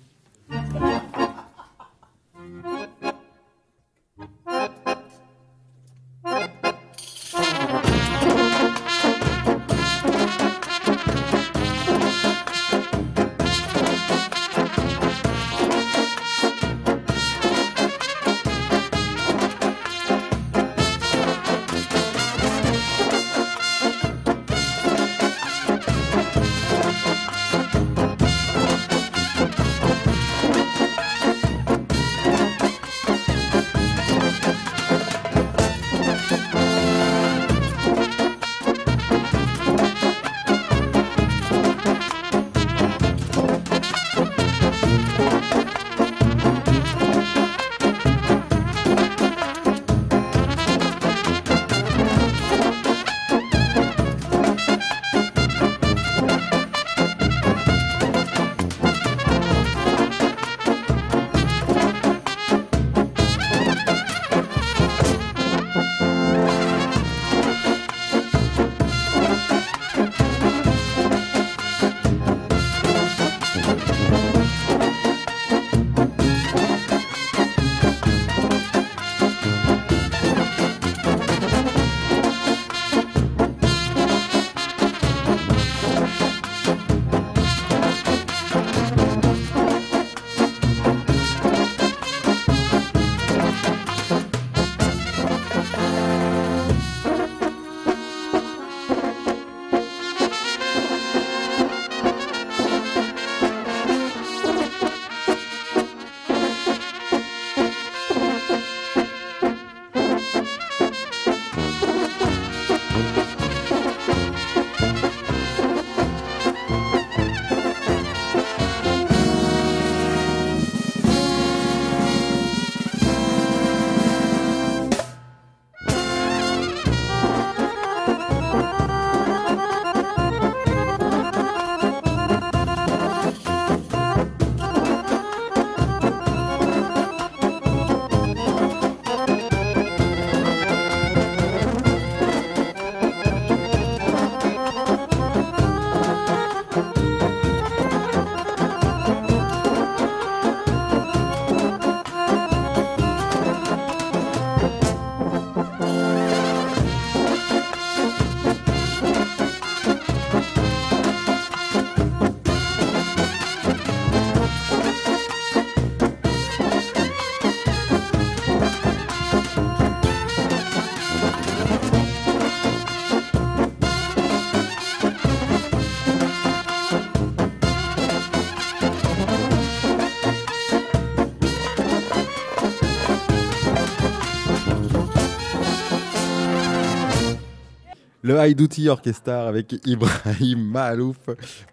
Le Duty Orchestra avec Ibrahim Mahalouf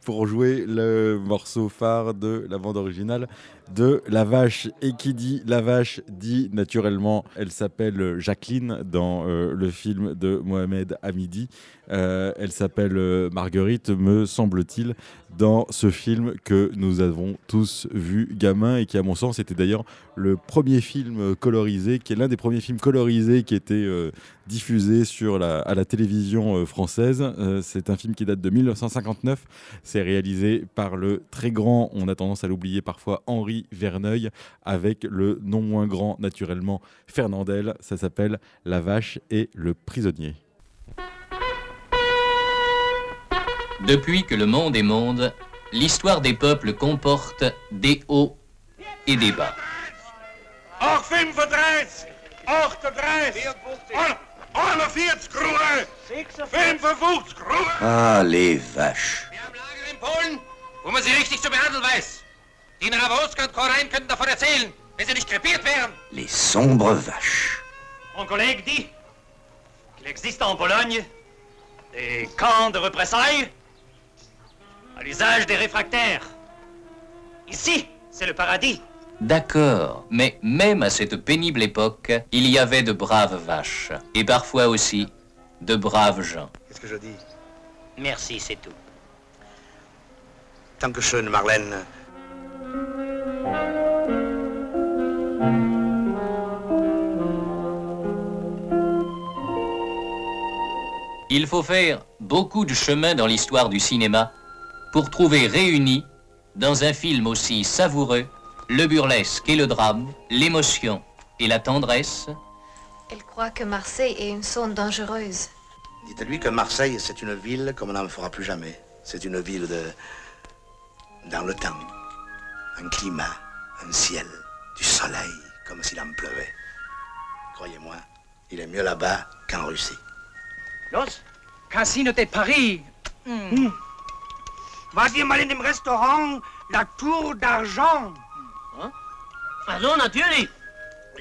pour jouer le morceau phare de la bande originale de La Vache. Et qui dit La Vache dit naturellement, elle s'appelle Jacqueline dans euh, le film de Mohamed Hamidi. Euh, elle s'appelle euh, Marguerite, me semble-t-il, dans ce film que nous avons tous vu gamin et qui, à mon sens, était d'ailleurs le premier film colorisé, qui est l'un des premiers films colorisés qui était diffusé sur la, à la télévision française. C'est un film qui date de 1959. C'est réalisé par le très grand, on a tendance à l'oublier parfois, Henri Verneuil, avec le non moins grand, naturellement, Fernandel. Ça s'appelle La vache et le prisonnier. Depuis que le monde est monde, l'histoire des peuples comporte des hauts et des bas. Ah, les vaches. Les sombres vaches. Mon collègue dit qu'il existe en Pologne des camps de représailles à l'usage des réfractaires. Ici, c'est le paradis. D'accord, mais même à cette pénible époque, il y avait de braves vaches, et parfois aussi de braves gens. Qu'est-ce que je dis? Merci, c'est tout. Tant que schön, Marlène. Il faut faire beaucoup de chemin dans l'histoire du cinéma pour trouver réunis, dans un film aussi savoureux, le burlesque et le drame, l'émotion et la tendresse. Elle croit que Marseille est une zone dangereuse. Dites-lui que Marseille, c'est une ville comme on n'en fera plus jamais. C'est une ville de... dans le temps. Un climat, un ciel, du soleil, comme s'il en pleuvait. Croyez-moi, il est mieux là-bas qu'en Russie. Los, Casino de Paris. Hm. Wart ihr mal in dem Restaurant La Tour d'Argent? Hm? Also, natürlich.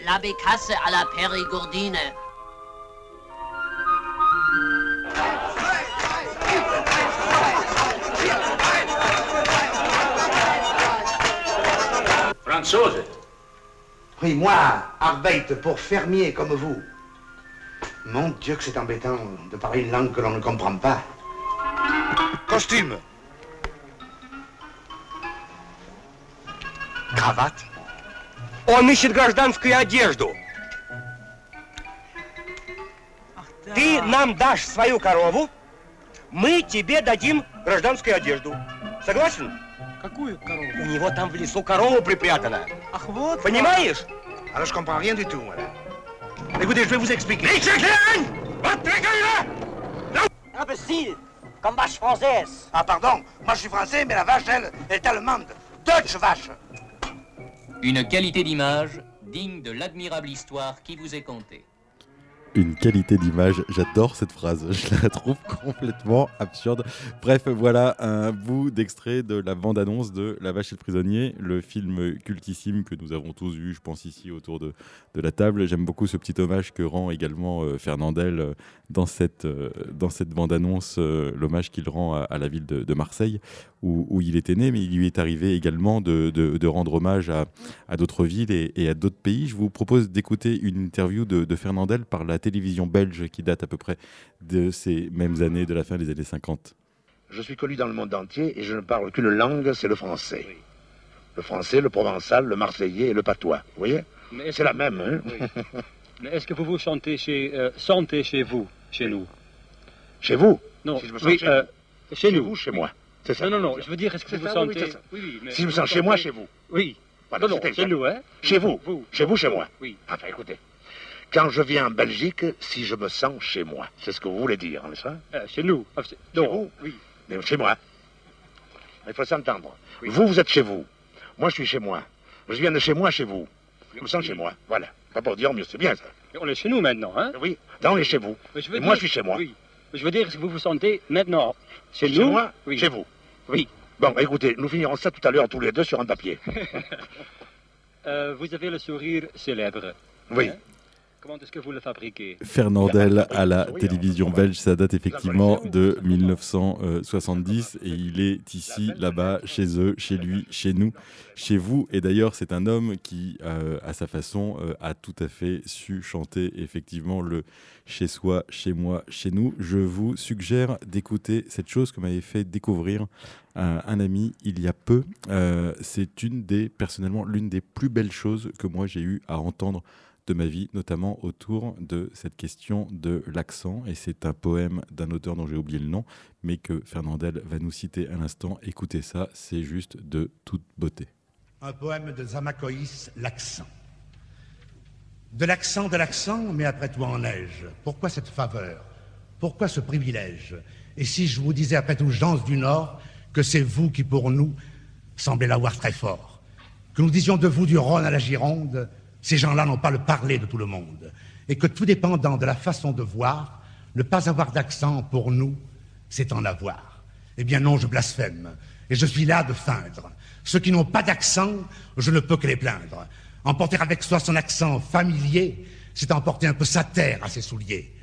La Bécasse à la Périgourdine. Franzose. Oui, moi, Arbeit, pour fermier comme vous. Mon Dieu que c'est embêtant de parler une langue que l'on ne comprend pas. Costume. Кровать. Он ищет гражданскую одежду. Ты нам дашь свою корову, мы тебе дадим гражданскую одежду. Согласен? Какую корову? У него там в лесу корова припрятана. Ах, вот. Понимаешь? Alors je comprends rien du tout, voilà. Écoutez, je vais vous expliquer. Imbécile Comme vache française Ah pardon, moi je suis français, mais la vache, elle, elle est allemande. Deutsche vache. Une qualité d'image digne de l'admirable histoire qui vous est contée. Une qualité d'image. J'adore cette phrase, je la trouve complètement absurde. Bref, voilà un bout d'extrait de la bande-annonce de La Vache et le Prisonnier, le film cultissime que nous avons tous vu, je pense, ici autour de, la table. J'aime beaucoup ce petit hommage que rend également euh, Fernandel euh, dans cette, euh, cette bande-annonce, l'hommage qu'il rend à, la ville de, Marseille, où, il était né, mais il lui est arrivé également de, de- rendre hommage à, d'autres villes et, à d'autres pays. Je vous propose d'écouter une interview de Fernandel par la télévision belge qui date à peu près de ces mêmes années, de la fin des années 50. Je suis connu dans le monde entier et je ne parle qu'une langue, c'est le français. Le français, le provençal, le marseillais et le patois. Vous voyez C'est la même, hein Oui. Mais est-ce que vous vous sentez chez, euh, sentez chez vous, chez nous Chez vous Non, Si je me sens oui, chez euh, vous. chez Chez nous. vous, chez moi. C'est ça. Non, non, je veux dire, est-ce que C'est vous ça, sentez... c'est ça. Oui, oui, mais Si je me vous sens chez moi, chez vous. Oui. Voilà, non, non, chez nous, hein Chez vous. Vous. Chez vous, chez moi. Oui. Enfin, écoutez. Quand je viens en Belgique, si je me sens chez moi, c'est ce que vous voulez dire, n'est-ce pas? Euh, chez nous. Ah, Chez non, vous? Oui. Mais chez moi. Il faut s'entendre. Vous, vous êtes chez vous. Moi, je suis chez moi. Je viens de chez moi, chez vous. Je me sens chez moi. Voilà. Pas pour dire mieux, c'est bien ça. On est chez nous maintenant, hein? Oui. Non, on est chez vous. Et moi, je suis chez moi. Oui. Je veux dire, que vous vous sentez maintenant chez Chez nous moi, oui. chez vous. Oui. Bon, écoutez, nous finirons ça tout à l'heure tous les deux sur un papier. Euh, vous avez le sourire célèbre. Oui. Hein? Comment est-ce que vous le fabriquez? Fernandel à la télévision belge, ça date effectivement de 1970 et il est ici, là-bas, chez eux, chez lui, chez nous, chez vous. Et d'ailleurs, c'est un homme qui, euh, à sa façon, euh, a tout à fait su chanter effectivement le chez soi, chez moi, chez nous. Je vous suggère d'écouter cette chose que m'avait fait découvrir un, un ami il y a peu. Euh, c'est une des, personnellement, l'une des plus belles choses que moi j'ai eu à entendre de ma vie, notamment autour de cette question de l'accent. Et c'est un poème d'un auteur dont j'ai oublié le nom, mais que Fernandel va nous citer à l'instant. Écoutez ça, c'est juste de toute beauté. Un poème de Zamakoïs, L'accent. De l'accent, de l'accent, mais après tout en neige. Pourquoi cette faveur? Pourquoi ce privilège? Et si je vous disais après tout, gens du Nord, que c'est vous qui, pour nous, semblez l'avoir très fort Que nous disions de vous du Rhône à la Gironde, ces gens-là n'ont pas le parler de tout le monde. Et que tout dépendant de la façon de voir, ne pas avoir d'accent pour nous, c'est en avoir. Eh bien non, je blasphème. Et je suis là de feindre. Ceux qui n'ont pas d'accent, je ne peux que les plaindre. Emporter avec soi son accent familier, c'est emporter un peu sa terre à ses souliers.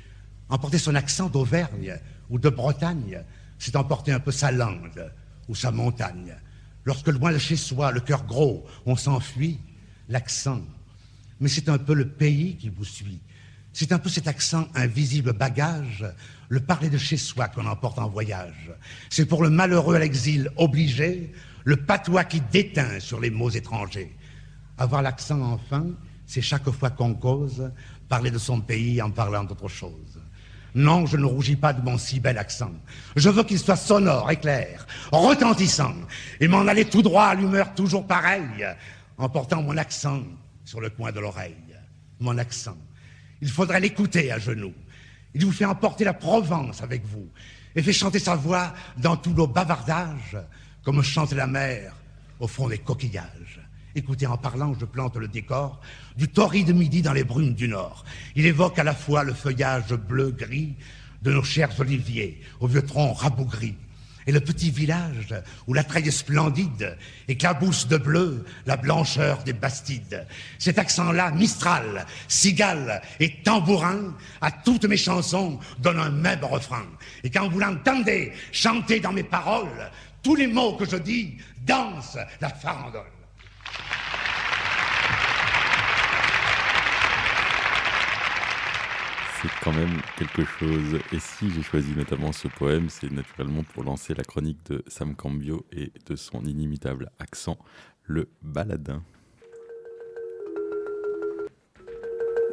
Emporter son accent d'Auvergne ou de Bretagne, c'est emporter un peu sa lande ou sa montagne. Lorsque loin de chez soi, le cœur gros, on s'enfuit, l'accent, mais c'est un peu le pays qui vous suit. C'est un peu cet accent invisible bagage, le parler de chez soi qu'on emporte en voyage. C'est pour le malheureux à l'exil obligé, le patois qui déteint sur les mots étrangers. Avoir l'accent enfin, c'est chaque fois qu'on cause, parler de son pays en parlant d'autre chose. Non, je ne rougis pas de mon si bel accent. Je veux qu'il soit sonore et clair, retentissant, et m'en aller tout droit à l'humeur toujours pareille, en portant mon accent sur le coin de l'oreille. Mon accent. Il faudrait l'écouter à genoux. Il vous fait emporter la Provence avec vous et fait chanter sa voix dans tous nos bavardages, comme chante la mer au fond des coquillages. Écoutez, en parlant, je plante le décor du torride midi dans les brumes du nord. Il évoque à la fois le feuillage bleu-gris de nos chers oliviers, aux vieux troncs rabougris, et le petit village où la treille splendide éclabousse de bleu la blancheur des bastides. Cet accent-là, Mistral, cigale et tambourin, à toutes mes chansons donne un même refrain. Et quand vous l'entendez chanter dans mes paroles, tous les mots que je dis dansent la farandole. C'est quand même quelque chose. Et si j'ai choisi notamment ce poème, c'est naturellement pour lancer la chronique de Sam Cambio et de son inimitable accent, le baladin.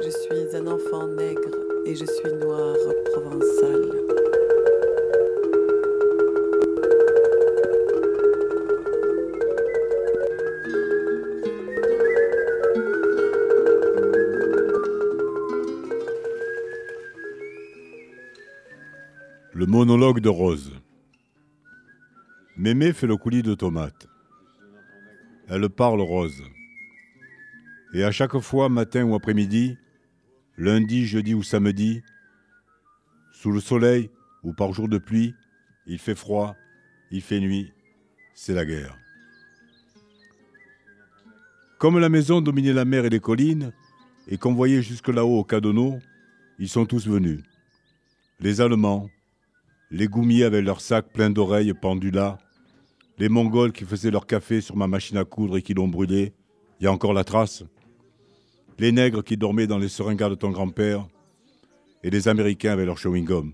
Je suis un enfant nègre et je suis noir provençal. Le monologue de Rose. Mémé fait le coulis de tomates. Elle parle Rose. Et à chaque fois, matin ou après-midi, lundi, jeudi ou samedi, sous le soleil ou par jour de pluie, il fait froid, il fait nuit, c'est la guerre. Comme la maison dominait la mer et les collines, et qu'on voyait jusque là-haut au Cadonneau, ils sont tous venus. Les Allemands, les goumiers avec leurs sacs pleins d'oreilles pendus là, les Mongols qui faisaient leur café sur ma machine à coudre et qui l'ont brûlé, il y a encore la trace, les nègres qui dormaient dans les seringas de ton grand-père, et les Américains avec leur chewing-gum.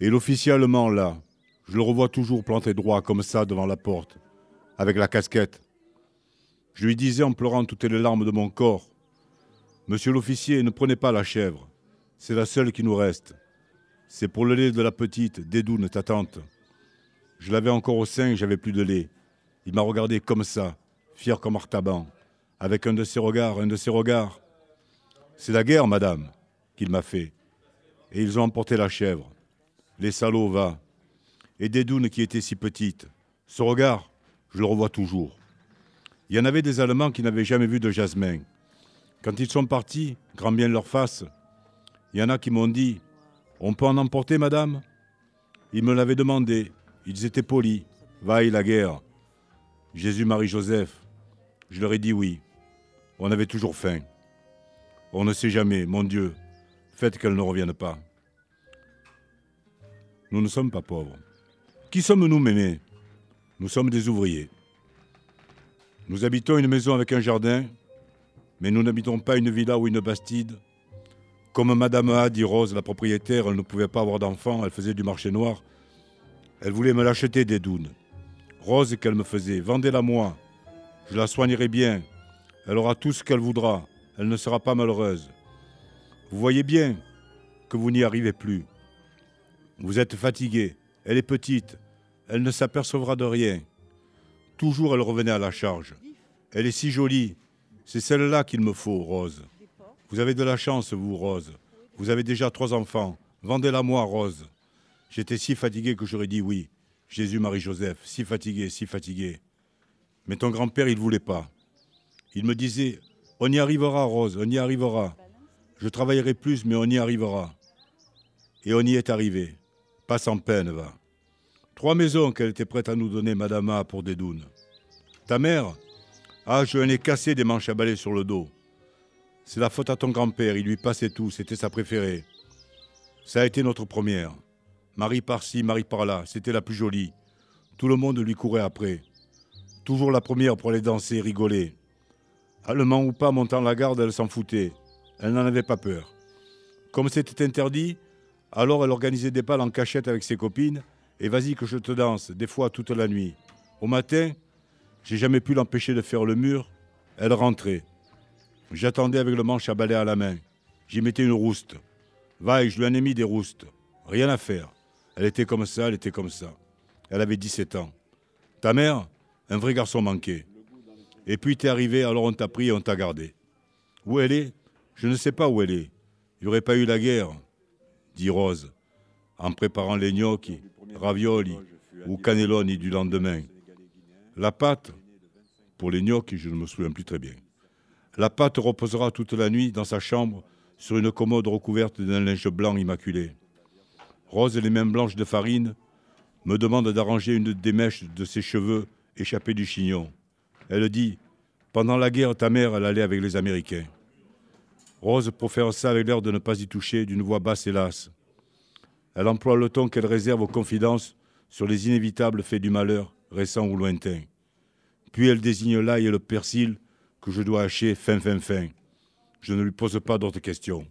Et l'officier allemand là, je le revois toujours planté droit comme ça devant la porte, avec la casquette. Je lui disais en pleurant toutes les larmes de mon corps, Monsieur l'officier, ne prenez pas la chèvre, c'est la seule qui nous reste. C'est pour le lait de la petite, Dédoune, ta tante. Je l'avais encore au sein, j'avais plus de lait. Il m'a regardé comme ça, fier comme Artaban, avec un de ses regards, un de ses regards. C'est la guerre, madame, qu'il m'a fait. Et ils ont emporté la chèvre. Les salauds, va. Et Dédoune qui était si petite. Ce regard, je le revois toujours. Il y en avait des Allemands qui n'avaient jamais vu de jasmin. Quand ils sont partis, grand bien leur face, il y en a qui m'ont dit on peut en emporter, madame? Ils me l'avaient demandé. Ils étaient polis. Vaille la guerre. Jésus, Marie, Joseph. Je leur ai dit oui. On avait toujours faim. On ne sait jamais, mon Dieu. Faites qu'elle ne revienne pas. Nous ne sommes pas pauvres. Qui sommes-nous, mémé Nous sommes des ouvriers. Nous habitons une maison avec un jardin, mais nous n'habitons pas une villa ou une bastide. Comme Madame A, dit Rose, la propriétaire, elle ne pouvait pas avoir d'enfant, elle faisait du marché noir. Elle voulait me l'acheter des dounes. Rose qu'elle me faisait, vendez-la moi. Je la soignerai bien. Elle aura tout ce qu'elle voudra. Elle ne sera pas malheureuse. Vous voyez bien que vous n'y arrivez plus. Vous êtes fatigué. Elle est petite. Elle ne s'apercevra de rien. Toujours elle revenait à la charge. Elle est si jolie. C'est celle-là qu'il me faut, Rose. Vous avez de la chance, vous, Rose. Vous avez déjà trois enfants. Vendez-la moi, Rose. J'étais si fatigué que j'aurais dit oui. Jésus, Marie, Joseph, si fatigué, si fatigué. Mais ton grand-père, il ne voulait pas. Il me disait On y arrivera, Rose, on y arrivera. Je travaillerai plus, mais on y arrivera. Et on y est arrivé. Pas sans peine, va. Trois maisons qu'elle était prête à nous donner, Madame A, pour des dounes. Ta mère Ah, je lui ai cassé des manches à balai sur le dos. C'est la faute à ton grand-père, il lui passait tout, c'était sa préférée. Ça a été notre première. Marie par-ci, Marie par-là, c'était la plus jolie. Tout le monde lui courait après. Toujours la première pour aller danser, rigoler. Allemand ou pas, montant la garde, elle s'en foutait. Elle n'en avait pas peur. Comme c'était interdit, alors elle organisait des balles en cachette avec ses copines, et vas-y que je te danse, des fois toute la nuit. Au matin, j'ai jamais pu l'empêcher de faire le mur, elle rentrait. J'attendais avec le manche à balai à la main. J'y mettais une rouste. Vaille, je lui en ai mis des roustes. Rien à faire. Elle était comme ça, elle était comme ça. Elle avait 17 ans. Ta mère, un vrai garçon manqué. Et puis t'es arrivé, alors on t'a pris et on t'a gardé. Où elle est? Je ne sais pas où elle est. Il n'y aurait pas eu la guerre, dit Rose, en préparant les gnocchi, ravioli ou cannelloni du lendemain. La pâte, pour les gnocchi, je ne me souviens plus très bien. La pâte reposera toute la nuit dans sa chambre sur une commode recouverte d'un linge blanc immaculé. Rose les mains blanches de farine me demande d'arranger une des mèches de ses cheveux échappés du chignon. Elle dit Pendant la guerre, ta mère, allait avec les Américains. Rose profère ça avec l'air de ne pas y toucher, d'une voix basse et lasse. Elle emploie le ton qu'elle réserve aux confidences sur les inévitables faits du malheur, récents ou lointains. Puis elle désigne l'ail et le persil que je dois hacher fin, fin, fin. Je ne lui pose pas d'autres questions.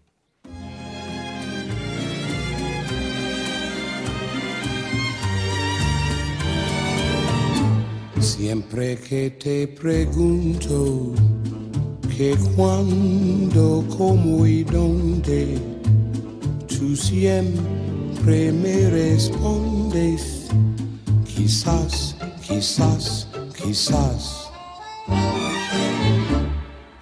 Siempre que te pregunto que cuándo, cómo y dónde, tú siempre me respondes, quizás, quizás, quizás.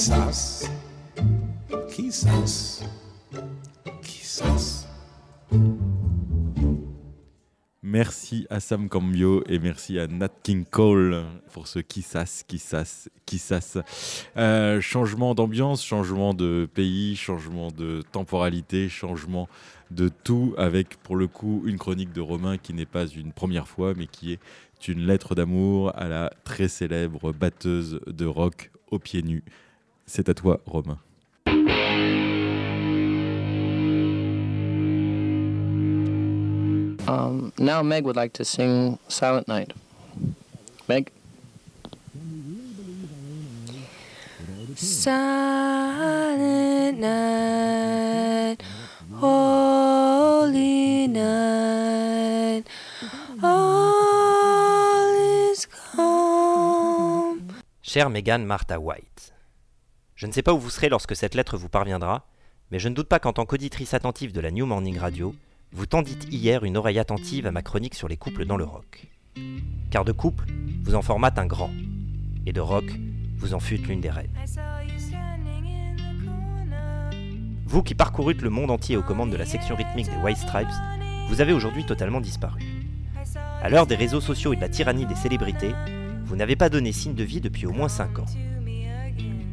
quizás, quizás. Merci à Sam Cambio et merci à Nat King Cole pour ce qui sasse, qui sasse, qui sasse. Euh, changement d'ambiance, changement de pays, changement de temporalité, changement de tout avec pour le coup une chronique de Romain qui n'est pas une première fois mais qui est une lettre d'amour à la très célèbre batteuse de rock aux pieds nus. C'est à toi Romain. Um, now Meg would like to sing Silent Night. Meg? Silent night, holy night, all is calm. Chère Megan Martha White, je ne sais pas où vous serez lorsque cette lettre vous parviendra, mais je ne doute pas qu'en tant qu'auditrice attentive de la New Morning Radio, vous tendîtes hier une oreille attentive à ma chronique sur les couples dans le rock. Car de couple, vous en formâtes un grand, et de rock, vous en fûtes l'une des reines. Vous qui parcourûtes le monde entier aux commandes de la section rythmique des White Stripes, vous avez aujourd'hui totalement disparu. À l'heure des réseaux sociaux et de la tyrannie des célébrités, vous n'avez pas donné signe de vie depuis au moins 5 ans.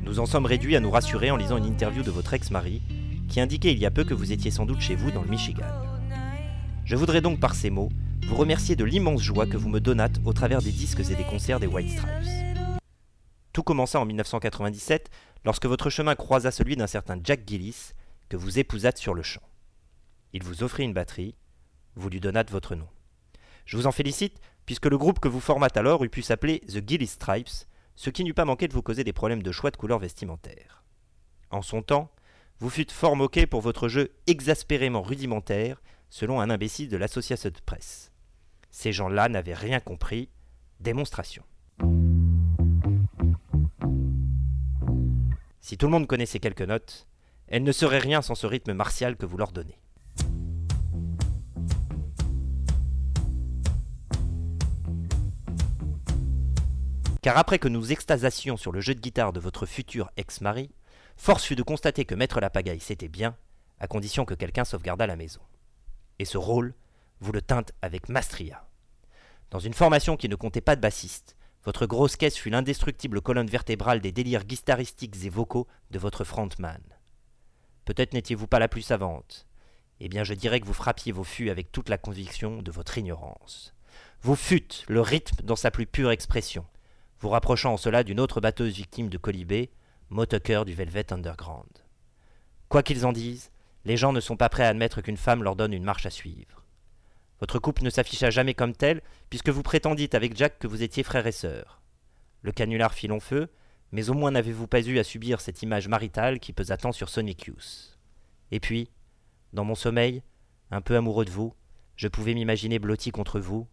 Nous en sommes réduits à nous rassurer en lisant une interview de votre ex-mari, qui indiquait il y a peu que vous étiez sans doute chez vous dans le Michigan. Je voudrais donc par ces mots vous remercier de l'immense joie que vous me donnâtes au travers des disques et des concerts des White Stripes. Tout commença en 1997 lorsque votre chemin croisa celui d'un certain Jack Gillis que vous épousâtes sur le champ. Il vous offrit une batterie, vous lui donnâtes votre nom. Je vous en félicite puisque le groupe que vous formâtes alors eût pu s'appeler The Gillis Stripes, ce qui n'eût pas manqué de vous causer des problèmes de choix de couleur vestimentaire. En son temps, vous fûtes fort moqué pour votre jeu exaspérément rudimentaire selon un imbécile de l'association de presse. Ces gens-là n'avaient rien compris. Démonstration. Si tout le monde connaissait quelques notes, elles ne seraient rien sans ce rythme martial que vous leur donnez. Car après que nous extasassions sur le jeu de guitare de votre futur ex-mari, force fut de constater que mettre la pagaille c'était bien, à condition que quelqu'un sauvegardât la maison. Et ce rôle, vous le tîntes avec Mastria. Dans une formation qui ne comptait pas de bassiste, votre grosse caisse fut l'indestructible colonne vertébrale des délires guitaristiques et vocaux de votre frontman. Peut-être n'étiez-vous pas la plus savante. Eh bien, je dirais que vous frappiez vos fûts avec toute la conviction de votre ignorance. Vous fûtes le rythme dans sa plus pure expression, vous rapprochant en cela d'une autre batteuse victime de Colibé, Motoker du Velvet Underground. Quoi qu'ils en disent, les gens ne sont pas prêts à admettre qu'une femme leur donne une marche à suivre. Votre couple ne s'afficha jamais comme tel, puisque vous prétendîtes avec Jack que vous étiez frère et sœur. Le canular fit long feu, mais au moins n'avez-vous pas eu à subir cette image maritale qui pesa tant sur Sonic. Et puis, dans mon sommeil, un peu amoureux de vous, je pouvais m'imaginer blotti contre vous,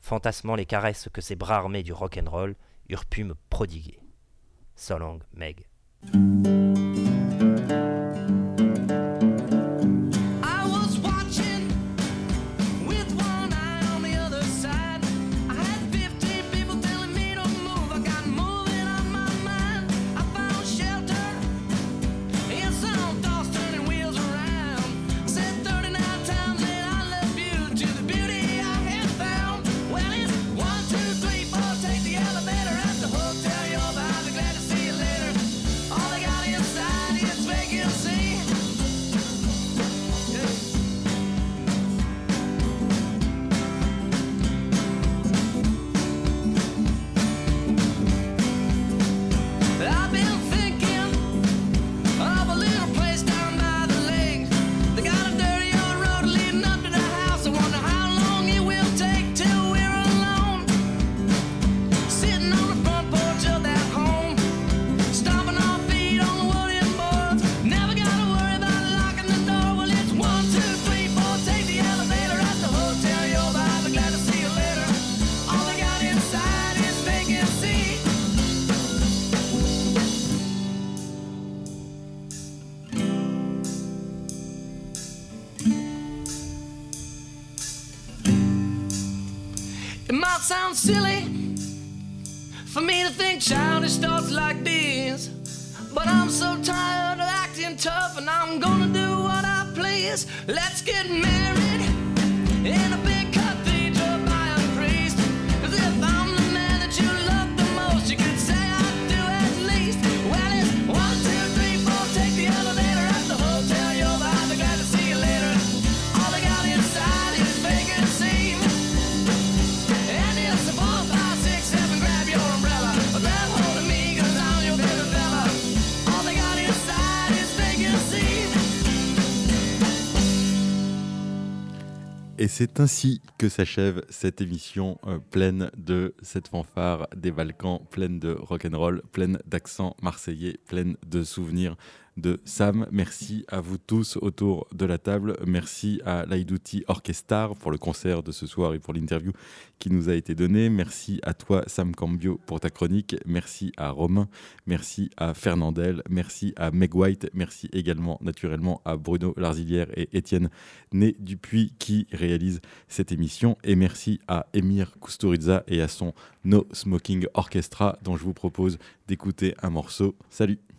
fantasmant les caresses que ces bras armés du rock'n'roll eurent pu me prodiguer. Meg. Et c'est ainsi que s'achève cette émission euh, pleine de cette fanfare des Balkans, pleine de rock'n'roll, pleine d'accents marseillais, pleine de souvenirs de Sam. Merci à vous tous autour de la table. Merci à l'Aidouti Orchestar pour le concert de ce soir et pour l'interview qui nous a été donnée. Merci à toi, Sam Cambio, pour ta chronique. Merci à Romain. Merci à Fernandel. Merci à Meg White. Merci également, naturellement, à Bruno Larzilière et Étienne Né Dupuis qui réalisent cette émission. Et merci à Emir Kusturica et à son No Smoking Orchestra dont je vous propose d'écouter un morceau. Salut!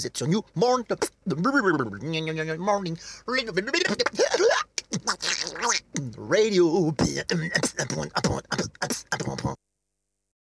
Vous êtes sur New Morning. Radio.